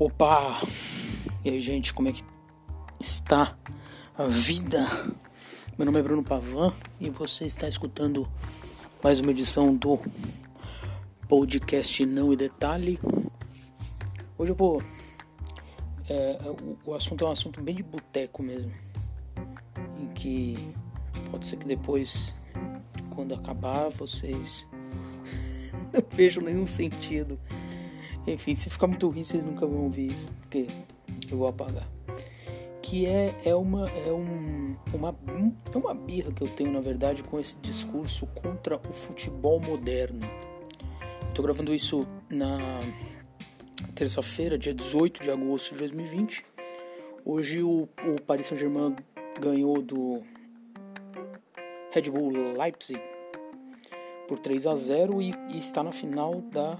Opa! E aí, gente, como é que está a vida? Meu nome é Bruno Pavan e você está escutando mais uma edição do podcast Não e Detalhe. Hoje eu vou. É, o, assunto é um assunto bem de boteco mesmo. Em que pode ser que depois, quando acabar, vocês não vejam nenhum sentido enfim, se ficar muito ruim, vocês nunca vão ouvir isso, porque eu vou apagar. Que é, é, uma, é, um, uma, é uma birra que eu tenho, na verdade, com esse discurso contra o futebol moderno. Estou gravando isso na terça-feira, dia 18 de agosto de 2020. Hoje o, o Paris Saint-Germain ganhou do Red Bull Leipzig por 3 a 0 e, e está na final da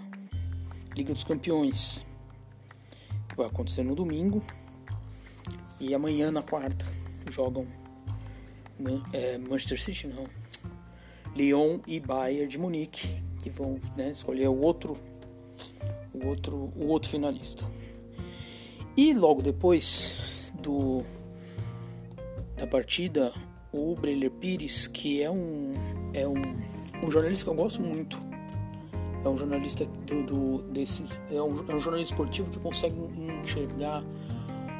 Liga dos Campeões. Vai acontecer no domingo. E amanhã, na quarta, jogam né, é, Manchester City, não. Lyon e Bayern de Munique, que vão né, escolher o outro, o outro, o outro finalista. E logo depois do da partida, o Breler Pires, que é um é um, um jornalista que eu gosto muito, é um jornalista do, do desses é um, é um, jornalista esportivo que consegue enxergar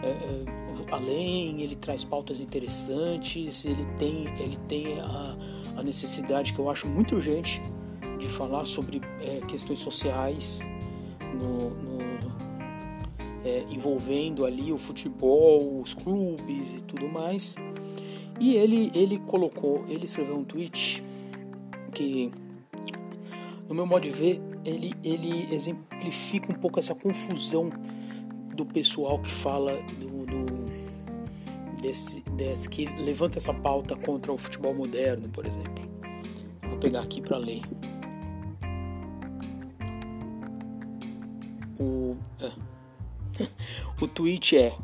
é, é, além ele traz pautas interessantes ele tem ele tem a, a necessidade que eu acho muito urgente de falar sobre é, questões sociais no, no é, envolvendo ali o futebol os clubes e tudo mais. E ele ele colocou ele escreveu um tweet que no meu modo de ver, ele, ele exemplifica um pouco essa confusão do pessoal que fala do, do desse, desse, que levanta essa pauta contra o futebol moderno, por exemplo. Vou pegar aqui para ler. O, é. o tweet é: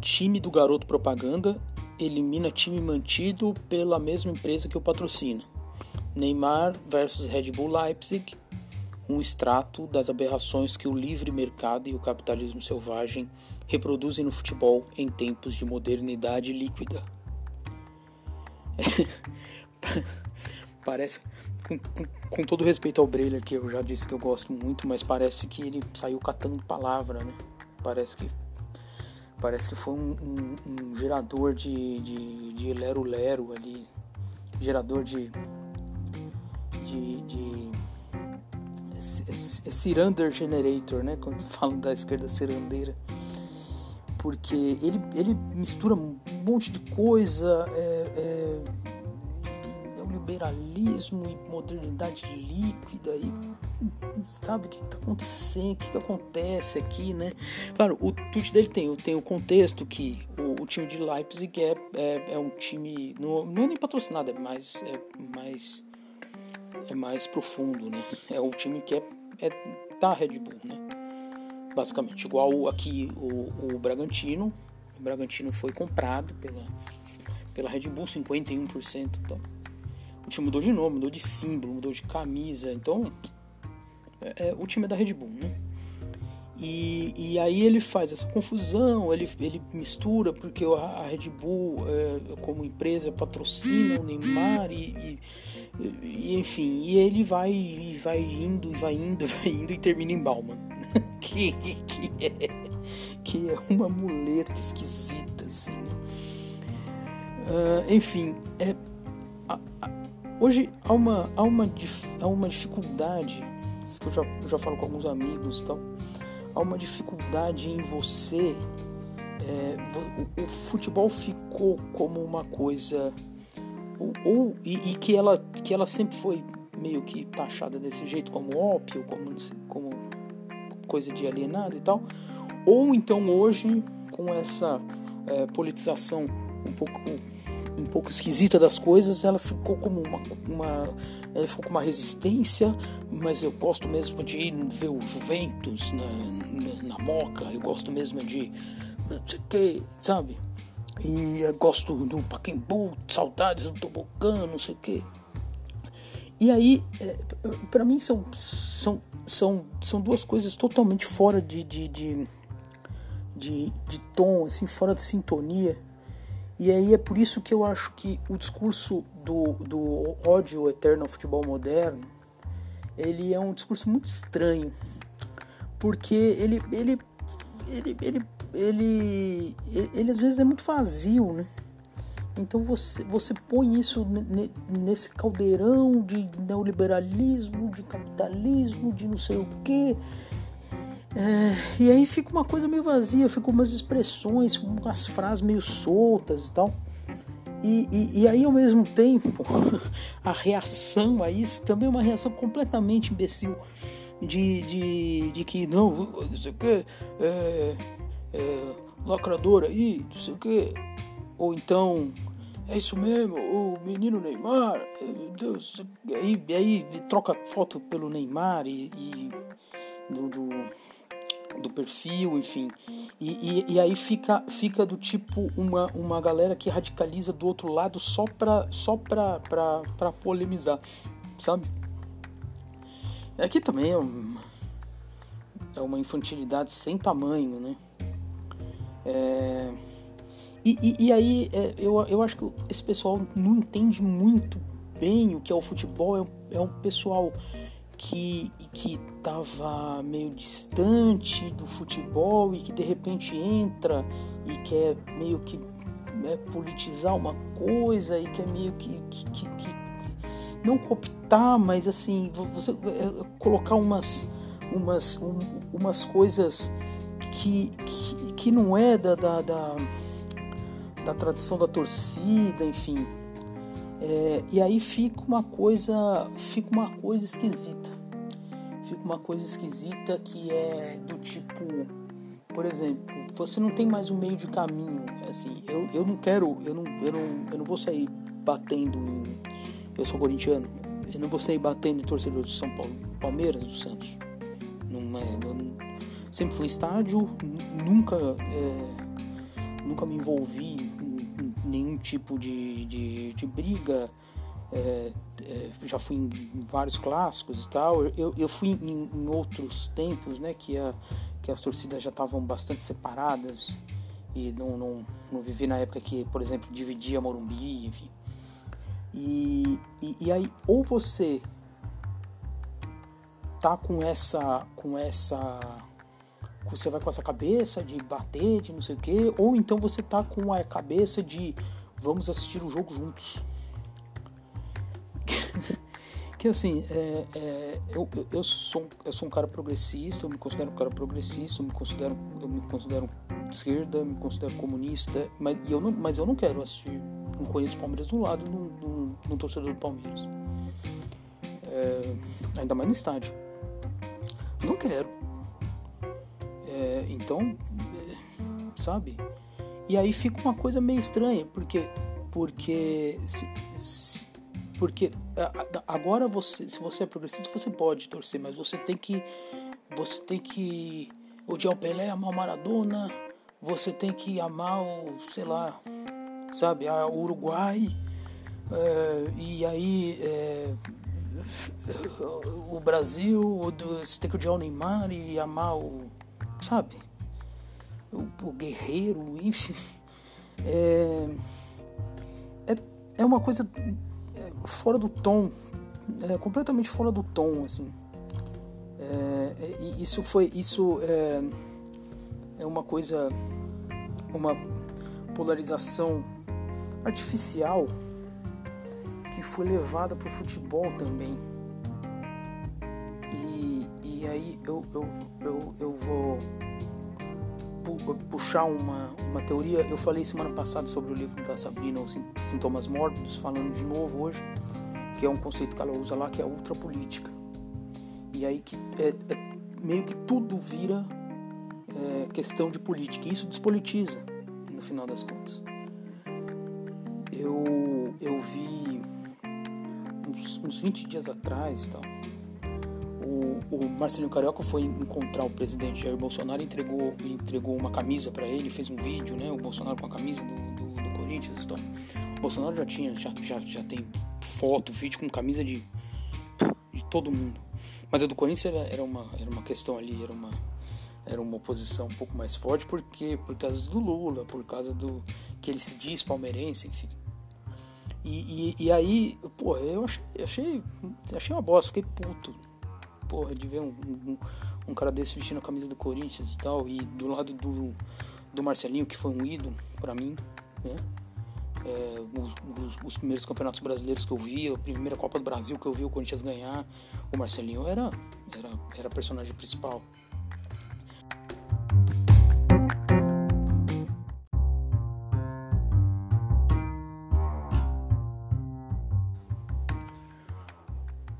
time do garoto propaganda elimina time mantido pela mesma empresa que o patrocina. Neymar versus Red Bull Leipzig, um extrato das aberrações que o livre mercado e o capitalismo selvagem reproduzem no futebol em tempos de modernidade líquida. parece, com, com, com, todo respeito ao Breler, que eu já disse que eu gosto muito, mas parece que ele saiu catando palavra, né? Parece que parece que foi um, um, um gerador de, de, de lero-lero ali, gerador de de, de Cirander Generator, né? Quando falam da esquerda cirandeira. Porque ele, ele mistura um monte de coisa, é, é, neoliberalismo e modernidade líquida e sabe o que está acontecendo, o que, que, acontece aqui, né? Claro, o tweet dele tem, tem o contexto que o, o time de Leipzig é, é, é um time, não, não é nem patrocinado, é mais, é mais é mais profundo, né? É o time que é, é da Red Bull, né? Basicamente, igual aqui o, o Bragantino. O Bragantino foi comprado pela, pela Red Bull, 51%. Então, o time mudou de nome, mudou de símbolo, mudou de camisa. Então, é, é, o time é da Red Bull, né? E, e aí ele faz essa confusão, ele, ele mistura, porque a, Red Bull, é, como empresa, patrocina o Neymar e, e, e, enfim, e ele vai, e vai indo, vai indo, vai indo e termina em Bauman. que, que, é, que é uma muleta esquisita, assim. Uh, enfim, é, a, a, hoje há uma, há, uma, há uma dificuldade, isso que eu já, eu já falo com alguns amigos e tal há uma dificuldade em você. É, o, o, futebol ficou como uma coisa. Ou, ou e, e, que, ela, que ela sempre foi meio que taxada desse jeito, como ópio, como, como coisa de alienado e tal. Ou então hoje, com essa é, politização um pouco um pouco esquisita das coisas, ela ficou como uma, uma ela ficou com uma resistência, mas eu gosto mesmo de ver o Juventus na, na, na Moca, eu gosto mesmo de que, sabe? E eu gosto do Paquembu, saudades do Tobogã, não sei o que. E aí, é, para mim são, são, são, são duas coisas totalmente fora de, de, de de, de tom, assim, fora de sintonia. E aí é por isso que eu acho que o discurso do, do ódio eterno ao futebol moderno, ele é um discurso muito estranho, porque ele, ele, ele, ele, ele, ele, ele às vezes é muito vazio, né? Então você, você põe isso nesse caldeirão de neoliberalismo, de capitalismo, de não sei o quê. É, e aí fica uma coisa meio vazia, fica umas expressões, umas frases meio soltas e tal. E, e, e, aí, ao mesmo tempo, a reação a isso também é uma reação completamente imbecil. De, de, de que, não, não sei o que, é, é, lacrador aí, não sei o que. Ou então, é isso mesmo, o menino Neymar, meu Deus, aí, aí troca foto pelo Neymar e, e do, do, do, perfil, enfim. E, e, e, aí fica, fica do tipo uma, uma galera que radicaliza do outro lado só pra, só pra, pra, pra polemizar, sabe? Aqui também é, um, é uma infantilidade sem tamanho, né? É e, e, e aí é, eu, eu acho que esse pessoal não entende muito bem o que é o futebol. É um, é um pessoal que, que tava meio distante do futebol e que de repente entra e quer meio que né, politizar uma coisa e quer meio que, que, que, que não cooptar, mas assim, você é, colocar umas, umas, um, umas coisas que, que, que não é da, da, da da tradição da torcida, enfim. É, e aí fica uma coisa, fica uma coisa esquisita. Fica uma coisa esquisita que é do tipo, por exemplo, você não tem mais um meio de caminho. Assim, eu, eu não quero, eu não, eu não, eu não vou sair batendo. Em, eu sou corintiano. Eu não vou sair batendo em torcedor de São Paulo, Palmeiras, do Santos. Não, é, não, sempre fui em estádio, nunca, é, nunca me envolvi nenhum tipo de, de, de briga. É, já fui em vários clássicos e tal. Eu, eu fui em, em outros tempos, né, que, a, que as torcidas já estavam bastante separadas e não, não, não vivi na época que, por exemplo, dividia Morumbi, enfim. E, e, e aí, ou você tá com essa, com essa você vai com essa cabeça de bater, de não sei o quê, ou então você tá com a cabeça de vamos assistir o jogo juntos. Que assim, é, é, eu, eu, sou, eu sou um cara progressista, eu me considero um cara progressista, eu me considero, eu me considero de esquerda, eu me considero comunista, mas eu não, mas eu não quero assistir, conheço o Palmeiras do lado num, num torcedor do Palmeiras. É, ainda mais no estádio. Não quero. É, então, sabe? E aí fica uma coisa meio estranha, porque porque se, se, porque agora você, se você é progressista, você pode torcer, mas você tem que você tem que odiar o Pelé, amar o Maradona, você tem que amar o, sei lá, sabe, o Uruguai, é, e aí é, o Brasil, você tem que odiar o Neymar e amar o sabe? O, o guerreiro, enfim. É, é, é uma coisa é, fora do tom, é, completamente fora do tom, assim. É, é isso foi, isso é, é uma coisa, uma polarização artificial que foi levada para o futebol também e aí eu, eu, eu, eu vou puxar uma, uma teoria. Eu falei semana passada sobre o livro da Sabrina, Os Sintomas Mórbidos, falando de novo hoje, que é um conceito que ela usa lá, que é a ultrapolítica. E aí que é, é meio que tudo vira é, questão de política. E isso despolitiza, no final das contas. Eu, eu vi uns, uns 20 dias atrás, tal, o, Marcelinho Carioca foi encontrar o presidente Jair Bolsonaro entregou, entregou uma camisa para ele, fez um vídeo, né? O Bolsonaro com a camisa do, do, do Corinthians então. O Bolsonaro já tinha, já, já, já tem foto, vídeo com camisa de, de todo mundo. Mas a do Corinthians era, era, uma, era uma questão ali, era uma. era uma oposição um pouco mais forte porque por causa do Lula, por causa do que ele se diz palmeirense, enfim. E, e, e aí, porra, eu achei, achei, achei uma bosta, fiquei puto. Porra, de ver um, um, um, cara desse vestindo a camisa do Corinthians e tal, e do lado do, do Marcelinho, que foi um ídolo para mim, né? É, os, os, os, primeiros campeonatos brasileiros que eu vi, a primeira Copa do Brasil que eu vi o Corinthians ganhar, o Marcelinho era, era, era personagem principal.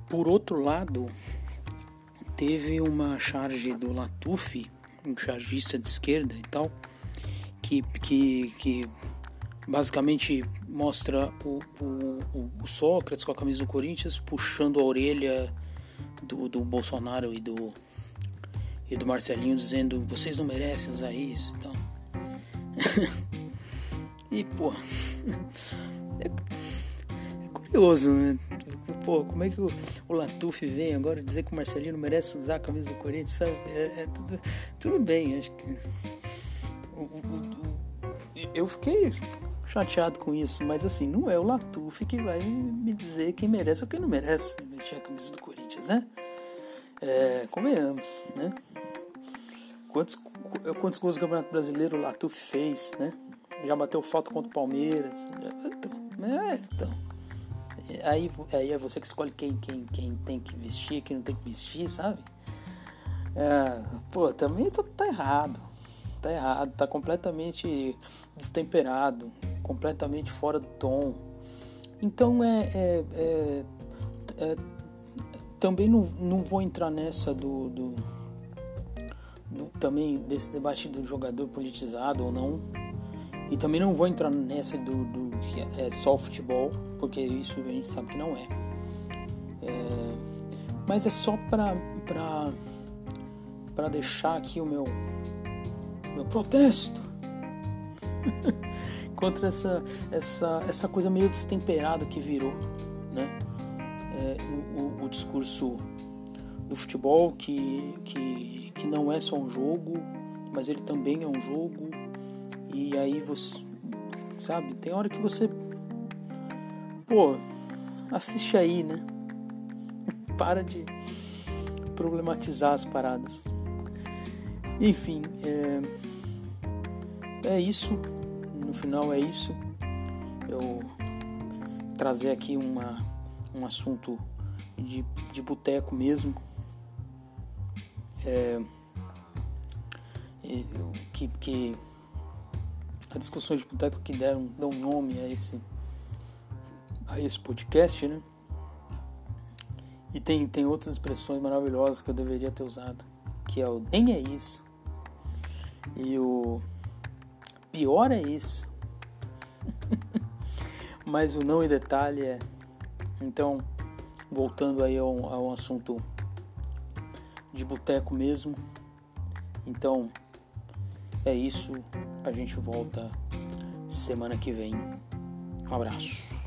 Por outro lado, teve uma charge do Latuf, um chargista de esquerda e tal, que, que, que basicamente mostra o, o, o Sócrates com a camisa do Corinthians puxando a orelha do, do Bolsonaro e do, e do Marcelinho dizendo vocês não merecem usar isso então. e pô é, é curioso né pô, como é que o, o Latuf vem agora dizer que o Marcelinho não merece usar a camisa do Corinthians, sabe? É, é tudo, tudo bem, acho que. O, o, eu fiquei chateado com isso, mas assim, não é o Latuf que vai me dizer quem merece ou quem não merece vestir a camisa do Corinthians, né? É, convenhamos, né? Quantos, quantos gols do Campeonato Brasileiro o Latuf fez, né? Já bateu falta contra o Palmeiras. Então, é, então aí, aí é você que escolhe quem, quem, quem tem que vestir, quem não tem que vestir, sabe? É, pô, também tá, tá, errado. Tá errado, tá completamente destemperado, completamente fora do tom. Então é. é, é, é também não, não vou entrar nessa do, do, do, também desse debate do jogador politizado ou não. E também não vou entrar nessa do, do que é só futebol, porque isso a gente sabe que não é. é mas é só para pra deixar aqui o meu, meu protesto contra essa, essa, essa coisa meio destemperada que virou, né? É, o, o, discurso do futebol que, que, que não é só um jogo, mas ele também é um jogo e aí você, sabe, tem hora que você, pô, assiste aí, né? Para de problematizar as paradas. Enfim, é, é isso. No final é isso. Eu trazer aqui uma, um assunto de, de boteco mesmo. É, que, que as discussões de boteco que deram dão nome a esse a esse podcast, né? E tem, tem outras expressões maravilhosas que eu deveria ter usado, que é o nem é isso. E o pior é isso. Mas o não em detalhe é. Então, voltando aí ao, ao assunto de boteco mesmo. Então, é isso. A gente volta semana que vem. Um abraço.